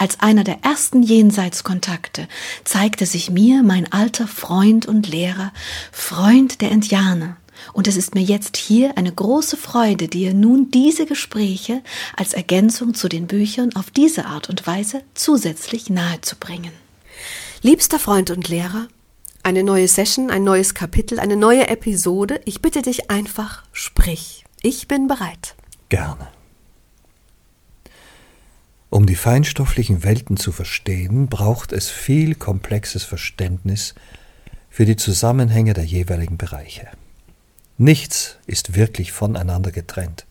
Als einer der ersten Jenseitskontakte zeigte sich mir mein alter Freund und Lehrer, Freund der Indianer, und es ist mir jetzt hier eine große Freude, dir nun diese Gespräche als Ergänzung zu den Büchern auf diese Art und Weise zusätzlich nahezubringen. Liebster Freund und Lehrer, eine neue Session, ein neues Kapitel, eine neue Episode. Ich bitte dich einfach, sprich. Ich bin bereit. Gerne. Um die feinstofflichen Welten zu verstehen, braucht es viel komplexes Verständnis für die Zusammenhänge der jeweiligen Bereiche. Nichts ist wirklich voneinander getrennt.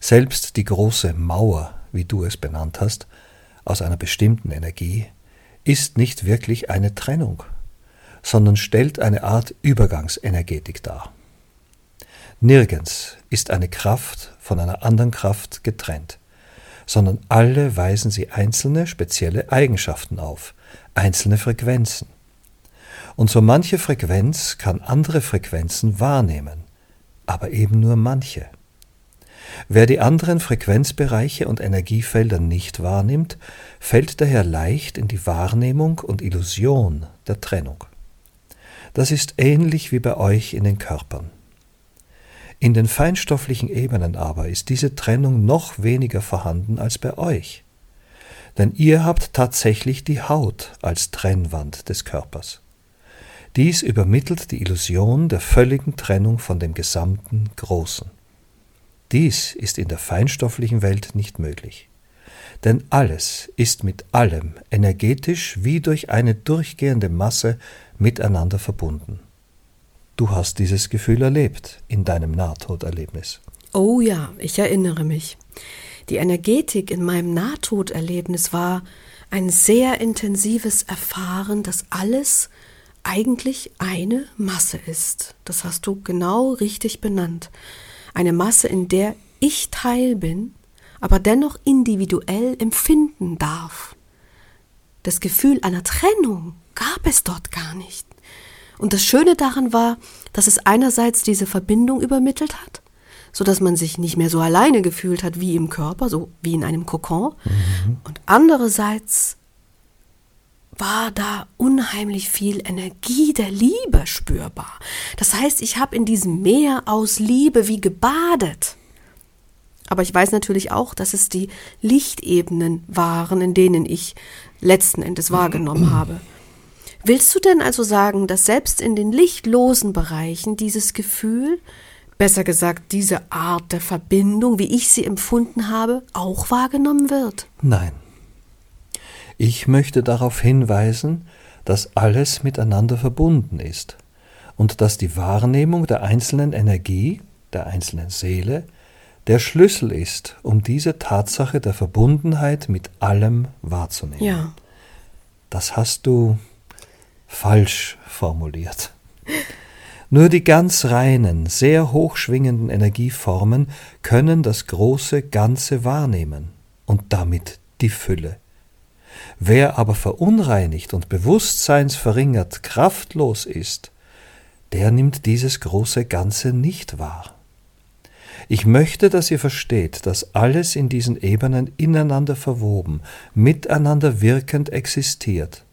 Selbst die große Mauer, wie du es benannt hast, aus einer bestimmten Energie, ist nicht wirklich eine Trennung, sondern stellt eine Art Übergangsenergetik dar. Nirgends ist eine Kraft von einer anderen Kraft getrennt, sondern alle weisen sie einzelne spezielle Eigenschaften auf, einzelne Frequenzen und so manche Frequenz kann andere Frequenzen wahrnehmen, aber eben nur manche. Wer die anderen Frequenzbereiche und Energiefelder nicht wahrnimmt, fällt daher leicht in die Wahrnehmung und Illusion der Trennung. Das ist ähnlich wie bei euch in den Körpern. In den feinstofflichen Ebenen aber ist diese Trennung noch weniger vorhanden als bei euch. Denn ihr habt tatsächlich die Haut als Trennwand des Körpers. Dies übermittelt die Illusion der völligen Trennung von dem gesamten Großen. Dies ist in der feinstofflichen Welt nicht möglich. Denn alles ist mit allem energetisch wie durch eine durchgehende Masse miteinander verbunden. Du hast dieses Gefühl erlebt in deinem Nahtoderlebnis. Oh ja, ich erinnere mich. Die Energetik in meinem Nahtoderlebnis war ein sehr intensives Erfahren, dass alles eigentlich eine Masse ist. Das hast du genau richtig benannt. Eine Masse, in der ich Teil bin, aber dennoch individuell empfinden darf. Das Gefühl einer Trennung gab es dort gar nicht. Und das Schöne daran war, dass es einerseits diese Verbindung übermittelt hat, so dass man sich nicht mehr so alleine gefühlt hat wie im Körper, so wie in einem Kokon, mhm. und andererseits war da unheimlich viel Energie der Liebe spürbar. Das heißt, ich habe in diesem Meer aus Liebe wie gebadet. Aber ich weiß natürlich auch, dass es die Lichtebenen waren, in denen ich letzten Endes wahrgenommen habe. Willst du denn also sagen, dass selbst in den lichtlosen Bereichen dieses Gefühl, besser gesagt diese Art der Verbindung, wie ich sie empfunden habe, auch wahrgenommen wird? Nein. Ich möchte darauf hinweisen, dass alles miteinander verbunden ist und dass die Wahrnehmung der einzelnen Energie, der einzelnen Seele, der Schlüssel ist, um diese Tatsache der Verbundenheit mit allem wahrzunehmen. Ja. Das hast du falsch formuliert. Nur die ganz reinen, sehr hochschwingenden Energieformen können das große Ganze wahrnehmen und damit die Fülle. Wer aber verunreinigt und bewusstseinsverringert kraftlos ist, der nimmt dieses große Ganze nicht wahr. Ich möchte, dass ihr versteht, dass alles in diesen Ebenen ineinander verwoben, miteinander wirkend existiert.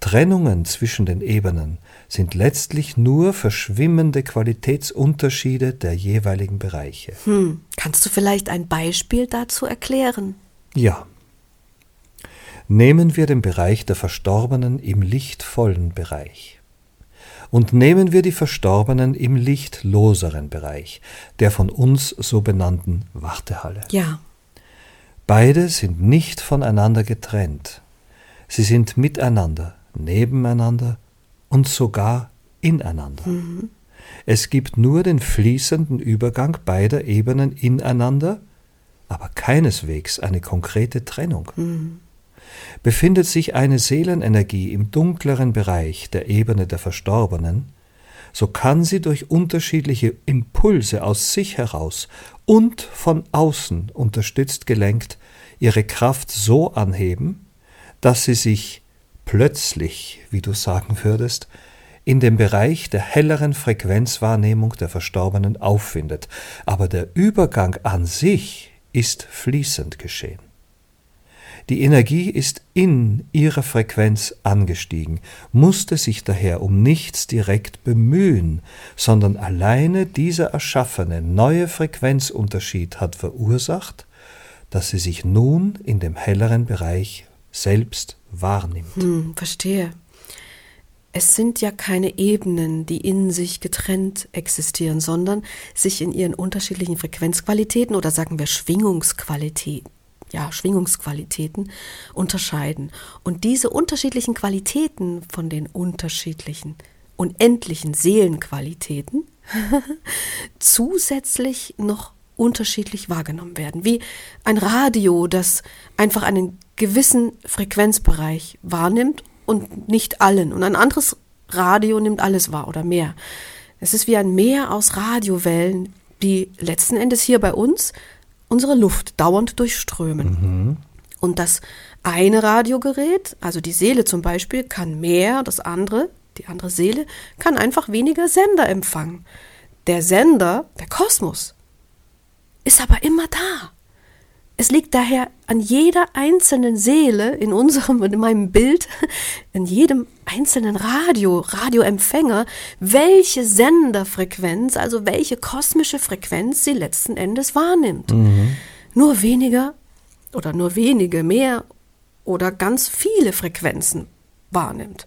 Trennungen zwischen den Ebenen sind letztlich nur verschwimmende Qualitätsunterschiede der jeweiligen Bereiche. Hm, kannst du vielleicht ein Beispiel dazu erklären? Ja. Nehmen wir den Bereich der Verstorbenen im lichtvollen Bereich. Und nehmen wir die Verstorbenen im lichtloseren Bereich, der von uns so benannten Wartehalle. Ja. Beide sind nicht voneinander getrennt. Sie sind miteinander, nebeneinander und sogar ineinander. Mhm. Es gibt nur den fließenden Übergang beider Ebenen ineinander, aber keineswegs eine konkrete Trennung. Mhm. Befindet sich eine Seelenenergie im dunkleren Bereich der Ebene der Verstorbenen, so kann sie durch unterschiedliche Impulse aus sich heraus und von außen unterstützt gelenkt ihre Kraft so anheben, dass sie sich plötzlich, wie du sagen würdest, in dem Bereich der helleren Frequenzwahrnehmung der Verstorbenen auffindet, aber der Übergang an sich ist fließend geschehen. Die Energie ist in ihrer Frequenz angestiegen, musste sich daher um nichts direkt bemühen, sondern alleine dieser erschaffene neue Frequenzunterschied hat verursacht, dass sie sich nun in dem helleren Bereich selbst wahrnimmt. Hm, verstehe. Es sind ja keine Ebenen, die in sich getrennt existieren, sondern sich in ihren unterschiedlichen Frequenzqualitäten oder sagen wir Schwingungsqualitäten ja, Schwingungsqualitäten unterscheiden. Und diese unterschiedlichen Qualitäten von den unterschiedlichen, unendlichen Seelenqualitäten zusätzlich noch unterschiedlich wahrgenommen werden. Wie ein Radio, das einfach einen gewissen Frequenzbereich wahrnimmt und nicht allen. Und ein anderes Radio nimmt alles wahr oder mehr. Es ist wie ein Meer aus Radiowellen, die letzten Endes hier bei uns unsere Luft dauernd durchströmen. Mhm. Und das eine Radiogerät, also die Seele zum Beispiel, kann mehr, das andere, die andere Seele, kann einfach weniger Sender empfangen. Der Sender, der Kosmos, ist aber immer da. Es liegt daher an jeder einzelnen Seele in unserem, in meinem Bild, in jedem einzelnen Radio, Radioempfänger, welche Senderfrequenz, also welche kosmische Frequenz sie letzten Endes wahrnimmt. Mhm. Nur weniger oder nur wenige mehr oder ganz viele Frequenzen wahrnimmt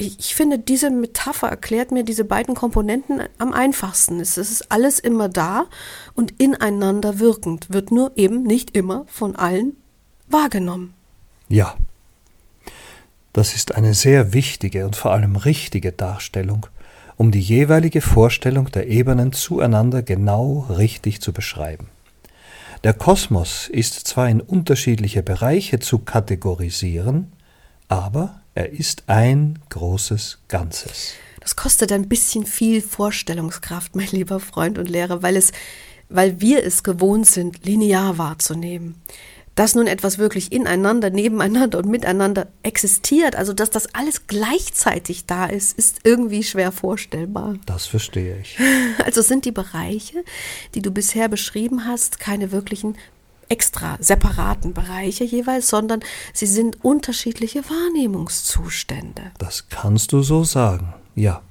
ich, finde, diese Metapher erklärt mir diese beiden Komponenten am einfachsten. Es ist alles immer da und ineinander wirkend, wird nur eben nicht immer von allen wahrgenommen. Ja, das ist eine sehr wichtige und vor allem richtige Darstellung, um die jeweilige Vorstellung der Ebenen zueinander genau richtig zu beschreiben. Der Kosmos ist zwar in unterschiedliche Bereiche zu kategorisieren, aber er ist ein großes Ganzes. Das kostet ein bisschen viel Vorstellungskraft, mein lieber Freund und Lehrer, weil es, weil wir es gewohnt sind, linear wahrzunehmen. Dass nun etwas wirklich ineinander, nebeneinander und miteinander existiert, also dass das alles gleichzeitig da ist, ist irgendwie schwer vorstellbar. Das verstehe ich. Also sind die Bereiche, die du bisher beschrieben hast, keine wirklichen extra separaten Bereiche jeweils, sondern sie sind unterschiedliche Wahrnehmungszustände. Das kannst du so sagen, ja.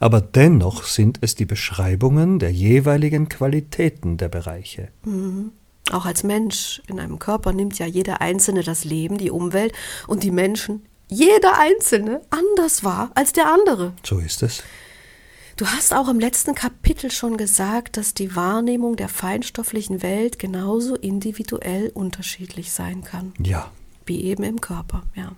Aber dennoch sind es die Beschreibungen der jeweiligen Qualitäten der Bereiche. Mhm. Auch als Mensch in einem Körper nimmt ja jeder Einzelne das Leben, die Umwelt und die Menschen, jeder Einzelne, anders wahr als der andere. So ist es. Du hast auch im letzten Kapitel schon gesagt, dass die Wahrnehmung der feinstofflichen Welt genauso individuell unterschiedlich sein kann. Ja. Wie eben im Körper, ja.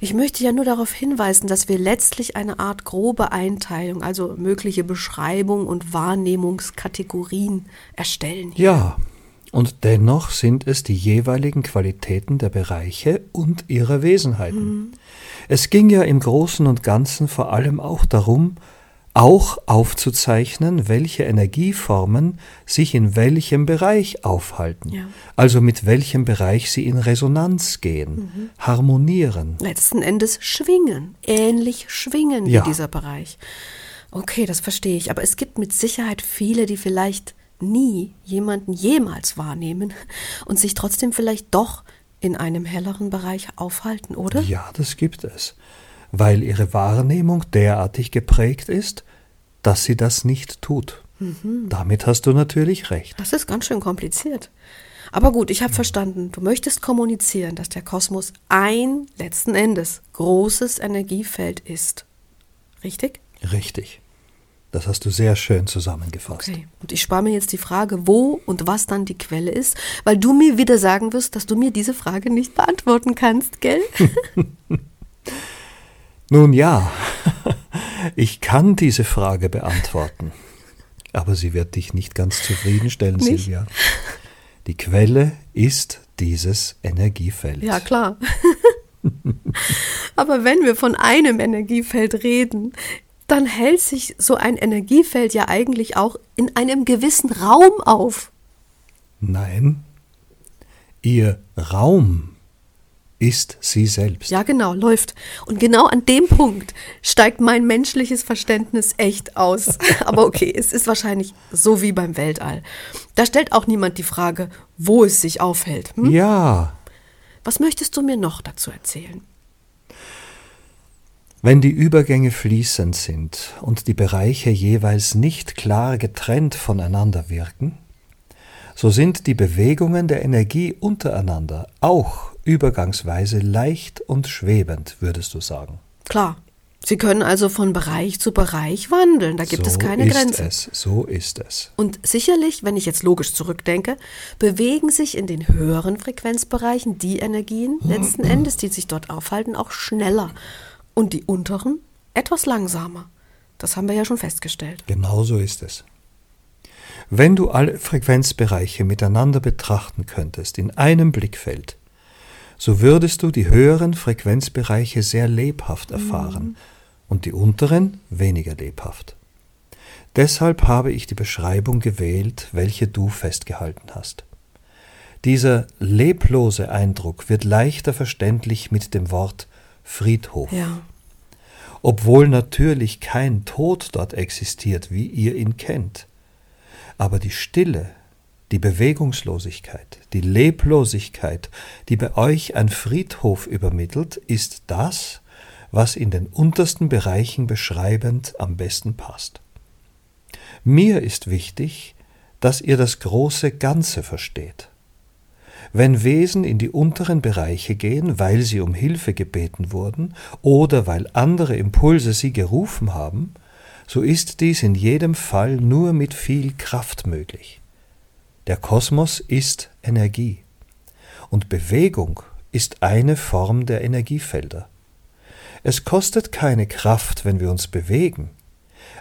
Ich möchte ja nur darauf hinweisen, dass wir letztlich eine Art grobe Einteilung, also mögliche Beschreibung und Wahrnehmungskategorien erstellen. Hier. Ja, und dennoch sind es die jeweiligen Qualitäten der Bereiche und ihrer Wesenheiten. Mhm. Es ging ja im Großen und Ganzen vor allem auch darum, auch aufzuzeichnen, welche Energieformen sich in welchem Bereich aufhalten, ja. also mit welchem Bereich sie in Resonanz gehen, mhm. harmonieren. Letzten Endes schwingen, ähnlich schwingen ja. wie dieser Bereich. Okay, das verstehe ich, aber es gibt mit Sicherheit viele, die vielleicht nie jemanden jemals wahrnehmen und sich trotzdem vielleicht doch in einem helleren Bereich aufhalten, oder? Ja, das gibt es weil ihre Wahrnehmung derartig geprägt ist, dass sie das nicht tut. Mhm. Damit hast du natürlich recht. Das ist ganz schön kompliziert. Aber gut, ich habe verstanden, du möchtest kommunizieren, dass der Kosmos ein letzten Endes großes Energiefeld ist. Richtig? Richtig. Das hast du sehr schön zusammengefasst. Okay. Und ich spare mir jetzt die Frage, wo und was dann die Quelle ist, weil du mir wieder sagen wirst, dass du mir diese Frage nicht beantworten kannst, gell? Nun ja, ich kann diese Frage beantworten, aber sie wird dich nicht ganz zufriedenstellen, nicht? Silvia. Die Quelle ist dieses Energiefeld. Ja, klar. aber wenn wir von einem Energiefeld reden, dann hält sich so ein Energiefeld ja eigentlich auch in einem gewissen Raum auf. Nein, ihr Raum ist sie selbst. Ja, genau, läuft. Und genau an dem Punkt steigt mein menschliches Verständnis echt aus. Aber okay, es ist wahrscheinlich so wie beim Weltall. Da stellt auch niemand die Frage, wo es sich aufhält. Hm? Ja. Was möchtest du mir noch dazu erzählen? Wenn die Übergänge fließend sind und die Bereiche jeweils nicht klar getrennt voneinander wirken, so sind die Bewegungen der Energie untereinander auch übergangsweise leicht und schwebend, würdest du sagen. Klar. Sie können also von Bereich zu Bereich wandeln, da gibt so es keine ist Grenzen. Es, so ist es. Und sicherlich, wenn ich jetzt logisch zurückdenke, bewegen sich in den höheren Frequenzbereichen die Energien letzten Endes, die sich dort aufhalten, auch schneller und die unteren etwas langsamer. Das haben wir ja schon festgestellt. Genau so ist es. Wenn du alle Frequenzbereiche miteinander betrachten könntest, in einem Blickfeld, so würdest du die höheren Frequenzbereiche sehr lebhaft erfahren und die unteren weniger lebhaft. Deshalb habe ich die Beschreibung gewählt, welche du festgehalten hast. Dieser leblose Eindruck wird leichter verständlich mit dem Wort Friedhof. Ja. Obwohl natürlich kein Tod dort existiert, wie ihr ihn kennt. Aber die Stille, die Bewegungslosigkeit, die Leblosigkeit, die bei euch ein Friedhof übermittelt, ist das, was in den untersten Bereichen beschreibend am besten passt. Mir ist wichtig, dass ihr das große Ganze versteht. Wenn Wesen in die unteren Bereiche gehen, weil sie um Hilfe gebeten wurden oder weil andere Impulse sie gerufen haben, so ist dies in jedem Fall nur mit viel Kraft möglich. Der Kosmos ist Energie und Bewegung ist eine Form der Energiefelder. Es kostet keine Kraft, wenn wir uns bewegen,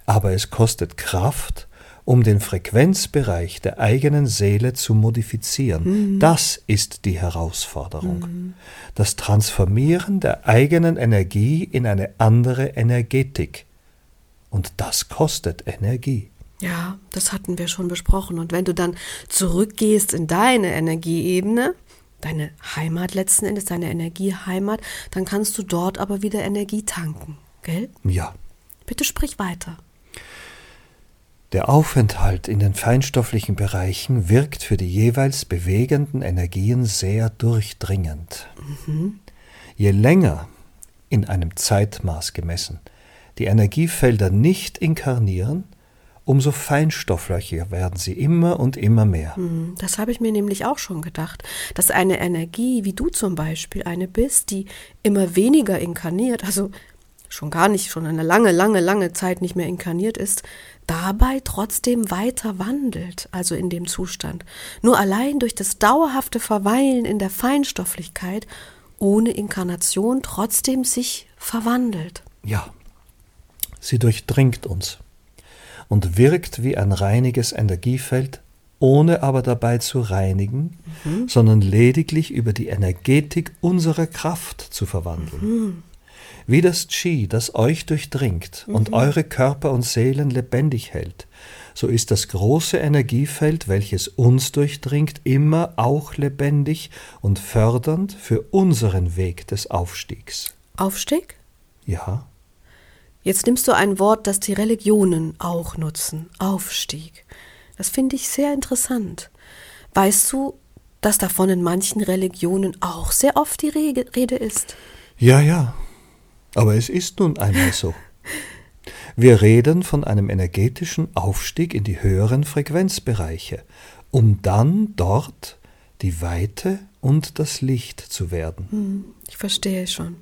aber es kostet Kraft, um den Frequenzbereich der eigenen Seele zu modifizieren. Das ist die Herausforderung. Das Transformieren der eigenen Energie in eine andere Energetik. Und das kostet Energie. Ja, das hatten wir schon besprochen. Und wenn du dann zurückgehst in deine Energieebene, deine Heimat letzten Endes, deine Energieheimat, dann kannst du dort aber wieder Energie tanken, gell? Ja, Bitte sprich weiter. Der Aufenthalt in den feinstofflichen Bereichen wirkt für die jeweils bewegenden Energien sehr durchdringend. Je länger, in einem Zeitmaß gemessen, die Energiefelder nicht inkarnieren, umso feinstofflicher werden sie immer und immer mehr. Hm, Das habe ich mir nämlich auch schon gedacht, dass eine Energie, wie du zum Beispiel eine bist, die immer weniger inkarniert, also schon gar nicht, schon eine lange, lange, lange Zeit nicht mehr inkarniert ist, dabei trotzdem weiter wandelt, also in dem Zustand. Nur allein durch das dauerhafte Verweilen in der Feinstofflichkeit ohne Inkarnation trotzdem sich verwandelt. Ja, sie durchdringt uns und wirkt wie ein reiniges Energiefeld, ohne aber dabei zu reinigen, sondern lediglich über die Energetik unserer Kraft zu verwandeln. Wie das Qi, das euch durchdringt und eure Körper und Seelen lebendig hält, so ist das große Energiefeld, welches uns durchdringt, immer auch lebendig und fördernd für unseren Weg des Aufstiegs. Aufstieg? Ja, Jetzt nimmst du ein Wort, das die Religionen auch nutzen. Aufstieg. Das finde ich sehr interessant. Weißt du, dass davon in manchen Religionen auch sehr oft die Rede ist? Ja, ja. Aber es ist nun einmal so. Wir reden von einem energetischen Aufstieg in die höheren Frequenzbereiche, um dann dort die Weite und das Licht zu werden. Ich verstehe schon.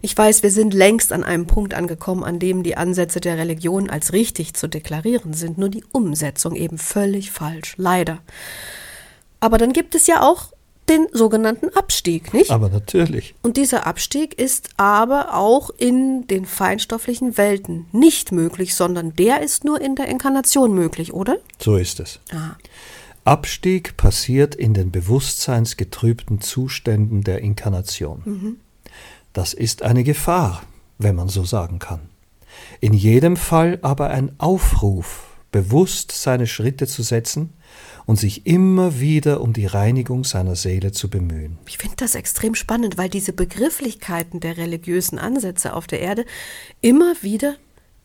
Ich weiß, wir sind längst an einem Punkt angekommen, an dem die Ansätze der Religion als richtig zu deklarieren sind, nur die Umsetzung eben völlig falsch, leider. Aber dann gibt es ja auch den sogenannten Abstieg, nicht? Aber natürlich. Und dieser Abstieg ist aber auch in den feinstofflichen Welten nicht möglich, sondern der ist nur in der Inkarnation möglich, oder? So ist es. Ah, Abstieg passiert in den bewusstseinsgetrübten Zuständen der Inkarnation. Das ist eine Gefahr, wenn man so sagen kann. In jedem Fall aber ein Aufruf, bewusst seine Schritte zu setzen und sich immer wieder um die Reinigung seiner Seele zu bemühen. Ich finde das extrem spannend, weil diese Begrifflichkeiten der religiösen Ansätze auf der Erde immer wieder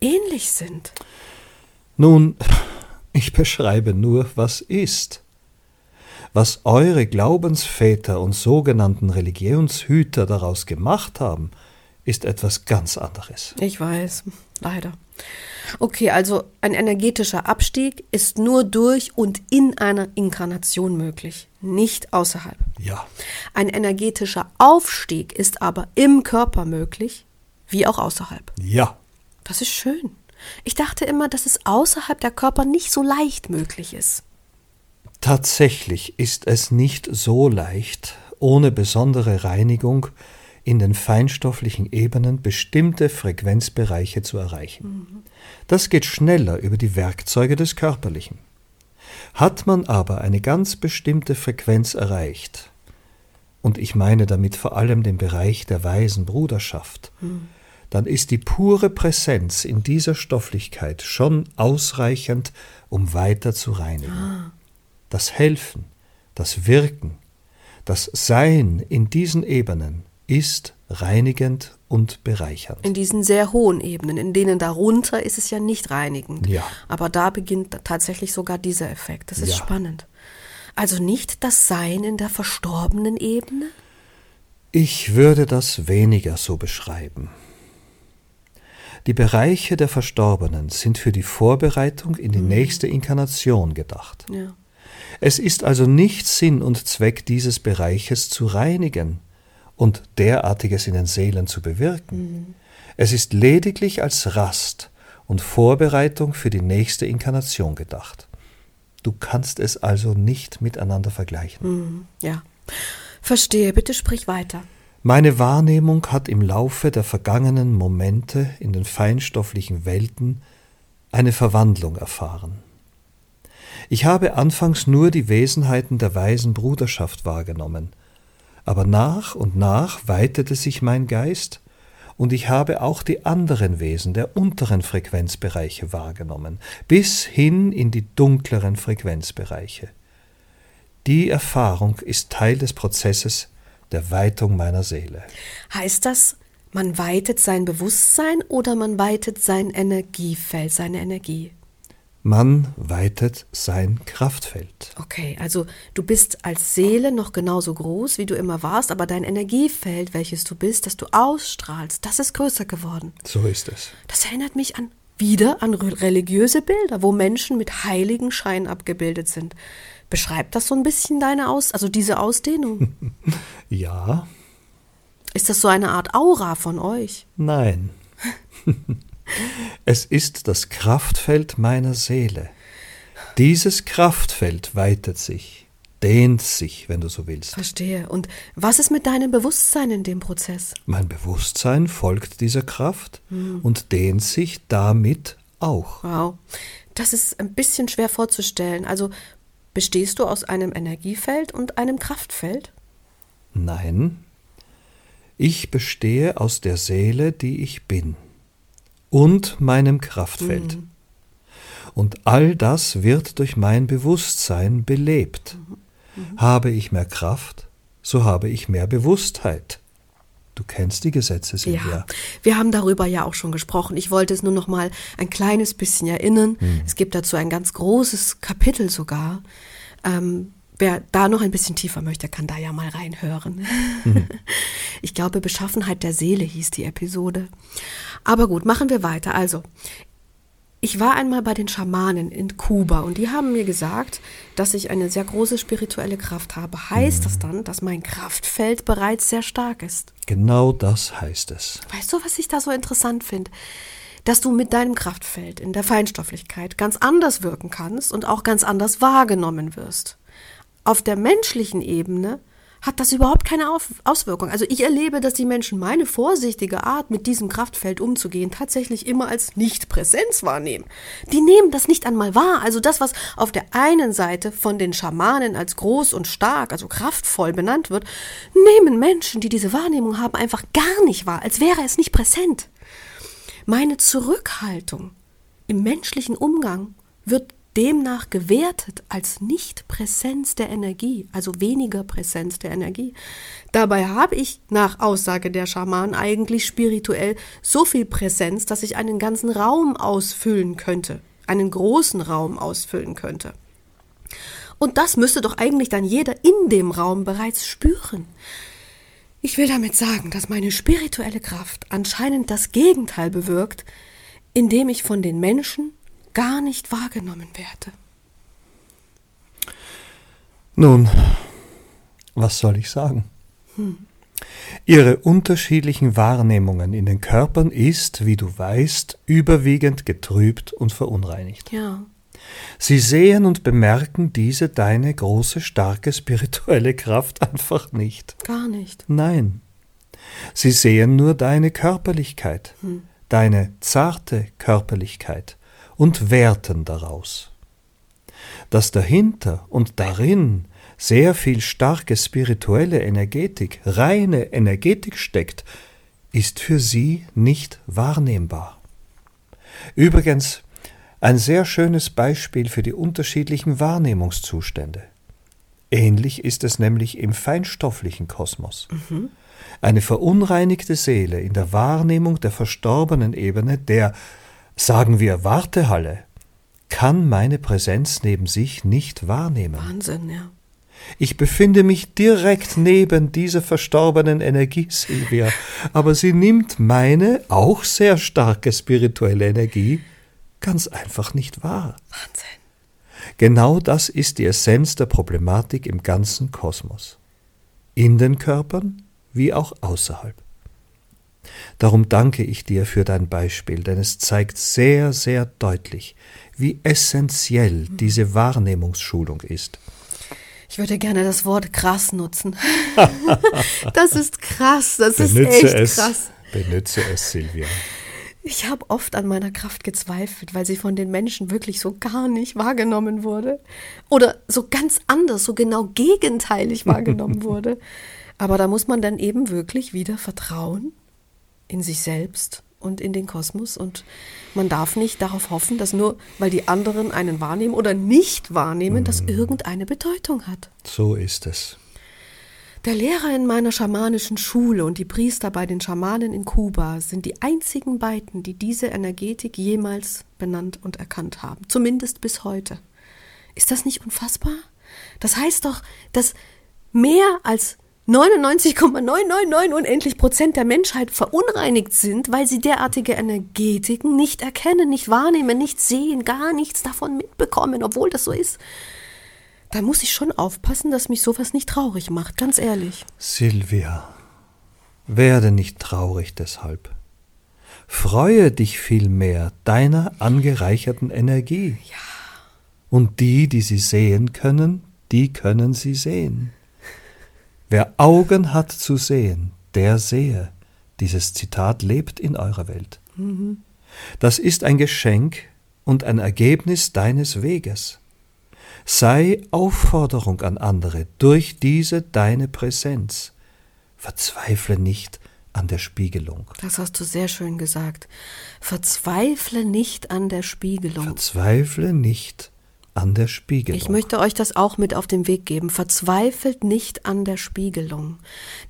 ähnlich sind. Nun, ich beschreibe nur, was ist. Was eure Glaubensväter und sogenannten Religionshüter daraus gemacht haben, ist etwas ganz anderes. Ich weiß, leider. Okay, also ein energetischer Abstieg ist nur durch und in einer Inkarnation möglich, nicht außerhalb. Ja. Ein energetischer Aufstieg ist aber im Körper möglich, wie auch außerhalb. Ja. Das ist schön. Ich dachte immer, dass es außerhalb der Körper nicht so leicht möglich ist. Tatsächlich ist es nicht so leicht, ohne besondere Reinigung in den feinstofflichen Ebenen bestimmte Frequenzbereiche zu erreichen. Das geht schneller über die Werkzeuge des Körperlichen. Hat man aber eine ganz bestimmte Frequenz erreicht, und ich meine damit vor allem den Bereich der weisen Bruderschaft, dann ist die pure Präsenz in dieser Stofflichkeit schon ausreichend, um weiter zu reinigen. Das Helfen, das Wirken, das Sein in diesen Ebenen ist reinigend und bereichernd. In diesen sehr hohen Ebenen, in denen darunter ist es ja nicht reinigend. Ja. Aber da beginnt tatsächlich sogar dieser Effekt. Das ist Ja. spannend. Also nicht das Sein in der verstorbenen Ebene? Ich würde das weniger so beschreiben. Die Bereiche der Verstorbenen sind für die Vorbereitung in die nächste Inkarnation gedacht. Ja. Es ist also nicht Sinn und Zweck dieses Bereiches zu reinigen und derartiges in den Seelen zu bewirken. Es ist lediglich als Rast und Vorbereitung für die nächste Inkarnation gedacht. Du kannst es also nicht miteinander vergleichen. Ja. Verstehe, bitte sprich weiter. Meine Wahrnehmung hat im Laufe der vergangenen Momente in den feinstofflichen Welten eine Verwandlung erfahren. Ich habe anfangs nur die Wesenheiten der weisen Bruderschaft wahrgenommen, aber nach und nach weitete sich mein Geist, und ich habe auch die anderen Wesen der unteren Frequenzbereiche wahrgenommen, bis hin in die dunkleren Frequenzbereiche. Die Erfahrung ist Teil des Prozesses der Weitung meiner Seele. Heißt das, man weitet sein Bewusstsein oder man weitet sein Energiefeld, seine Energie? Man weitet sein Kraftfeld. Okay, also du bist als Seele noch genauso groß, wie du immer warst, aber dein Energiefeld, welches du bist, das du ausstrahlst, das ist größer geworden. So ist es. Das erinnert mich an wieder an re- religiöse Bilder, wo Menschen mit heiligen Schein abgebildet sind. Beschreibt das so ein bisschen deine Aus, also diese Ausdehnung? Ja, Ist das so eine Art Aura von euch? nein. es ist das Kraftfeld meiner Seele. Dieses Kraftfeld weitet sich, dehnt sich, wenn du so willst. Verstehe. Und was ist mit deinem Bewusstsein in dem Prozess? Mein Bewusstsein folgt dieser Kraft und dehnt sich damit auch. Wow. Das ist ein bisschen schwer vorzustellen. Also bestehst du aus einem Energiefeld und einem Kraftfeld? Nein, ich bestehe aus der Seele, die ich bin, und meinem Kraftfeld. Und all das wird durch mein Bewusstsein belebt. Habe ich mehr Kraft, so habe ich mehr Bewusstheit. Du kennst die Gesetze, Silvia. Ja, wir haben darüber ja auch schon gesprochen. Ich wollte es nur noch mal ein kleines bisschen erinnern. Es gibt dazu ein ganz großes Kapitel sogar. Ähm, wer da noch ein bisschen tiefer möchte, kann da ja mal reinhören. Ich glaube, Beschaffenheit der Seele hieß die Episode. Aber gut, machen wir weiter. Also, ich war einmal bei den Schamanen in Kuba und die haben mir gesagt, dass ich eine sehr große spirituelle Kraft habe. Heißt das dann, dass mein Kraftfeld bereits sehr stark ist? Genau das heißt es. Weißt du, was ich da so interessant finde? Dass du mit deinem Kraftfeld in der Feinstofflichkeit ganz anders wirken kannst und auch ganz anders wahrgenommen wirst. Auf der menschlichen Ebene hat das überhaupt keine Auf Auswirkung. Also ich erlebe, dass die Menschen meine vorsichtige Art, mit diesem Kraftfeld umzugehen, tatsächlich immer als Nicht-Präsenz wahrnehmen. Die nehmen das nicht einmal wahr. Also das, was auf der einen Seite von den Schamanen als groß und stark, also kraftvoll benannt wird, nehmen Menschen, die diese Wahrnehmung haben, einfach gar nicht wahr, als wäre es nicht präsent. Meine Zurückhaltung im menschlichen Umgang wird demnach gewertet als Nicht-Präsenz der Energie, also weniger Präsenz der Energie. Dabei habe ich nach Aussage der Schamanen eigentlich spirituell so viel Präsenz, dass ich einen ganzen Raum ausfüllen könnte, einen großen Raum ausfüllen könnte. Und das müsste doch eigentlich dann jeder in dem Raum bereits spüren. Ich will damit sagen, dass meine spirituelle Kraft anscheinend das Gegenteil bewirkt, indem ich von den Menschen gar nicht wahrgenommen werde. Nun, was soll ich sagen? Hm. Ihre unterschiedlichen Wahrnehmungen in den Körpern ist, wie du weißt, überwiegend getrübt und verunreinigt. Ja. Sie sehen und bemerken diese deine große, starke spirituelle Kraft einfach nicht. Gar nicht. Nein. Sie sehen nur deine Körperlichkeit, hm. deine zarte Körperlichkeit und werten daraus. Dass dahinter und darin sehr viel starke spirituelle Energetik, reine Energetik steckt, ist für sie nicht wahrnehmbar. Übrigens ein sehr schönes Beispiel für die unterschiedlichen Wahrnehmungszustände. Ähnlich ist es nämlich im feinstofflichen Kosmos. Mhm. Eine verunreinigte Seele in der Wahrnehmung der verstorbenen Ebene, der sagen wir Wartehalle, kann meine Präsenz neben sich nicht wahrnehmen. Wahnsinn, ja. Ich befinde mich direkt neben dieser verstorbenen Energie, Silvia, aber sie nimmt meine auch sehr starke spirituelle Energie ganz einfach nicht wahr. Wahnsinn. Genau das ist die Essenz der Problematik im ganzen Kosmos. In den Körpern wie auch außerhalb. Darum danke ich dir für dein Beispiel, denn es zeigt sehr, sehr deutlich, wie essentiell diese Wahrnehmungsschulung ist. Ich würde gerne das Wort krass nutzen. das ist krass, das benütze ist echt es, krass. Benütze es, Silvia. Ich habe oft an meiner Kraft gezweifelt, weil sie von den Menschen wirklich so gar nicht wahrgenommen wurde. Oder so ganz anders, so genau gegenteilig wahrgenommen wurde. Aber da muss man dann eben wirklich wieder vertrauen in sich selbst und in den Kosmos. Und man darf nicht darauf hoffen, dass nur, weil die anderen einen wahrnehmen oder nicht wahrnehmen, mhm. das irgendeine Bedeutung hat. So ist es. Der Lehrer in meiner schamanischen Schule und die Priester bei den Schamanen in Kuba sind die einzigen beiden, die diese Energetik jemals benannt und erkannt haben. Zumindest bis heute. Ist das nicht unfassbar? Das heißt doch, dass mehr als 99,999 unendlich Prozent der Menschheit verunreinigt sind, weil sie derartige Energetiken nicht erkennen, nicht wahrnehmen, nicht sehen, gar nichts davon mitbekommen, obwohl das so ist. Da muss ich schon aufpassen, dass mich sowas nicht traurig macht, ganz ehrlich. Silvia, werde nicht traurig deshalb. Freue dich vielmehr deiner angereicherten Energie. Ja. Und die, die sie sehen können, die können sie sehen. Wer Augen hat zu sehen, der sehe. Dieses Zitat lebt in eurer Welt. Mhm. Das ist ein Geschenk und ein Ergebnis deines Weges. Sei Aufforderung an andere durch diese deine Präsenz. Verzweifle nicht an der Spiegelung. Das hast du sehr schön gesagt. Verzweifle nicht an der Spiegelung. Verzweifle nicht an der Spiegelung. Ich möchte euch das auch mit auf den Weg geben. Verzweifelt nicht an der Spiegelung.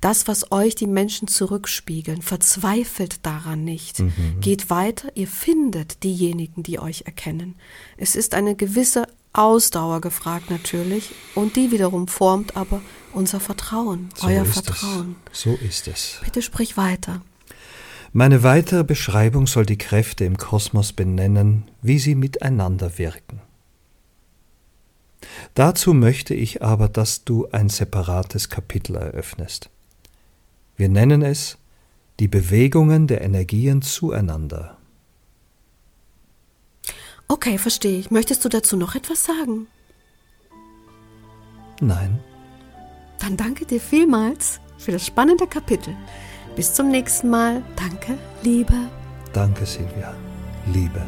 Das, was euch die Menschen zurückspiegeln, verzweifelt daran nicht. Mhm. Geht weiter, ihr findet diejenigen, die euch erkennen. Es ist eine gewisse Ausdauer gefragt natürlich und die wiederum formt aber unser Vertrauen, so euer Vertrauen. Es. So ist es. Bitte sprich weiter. Meine weitere Beschreibung soll die Kräfte im Kosmos benennen, wie sie miteinander wirken. Dazu möchte ich aber, dass du ein separates Kapitel eröffnest. Wir nennen es die Bewegungen der Energien zueinander. Okay, verstehe ich. Möchtest du dazu noch etwas sagen? Nein. Dann danke dir vielmals für das spannende Kapitel. Bis zum nächsten Mal. Danke, Liebe. Danke, Silvia. Liebe.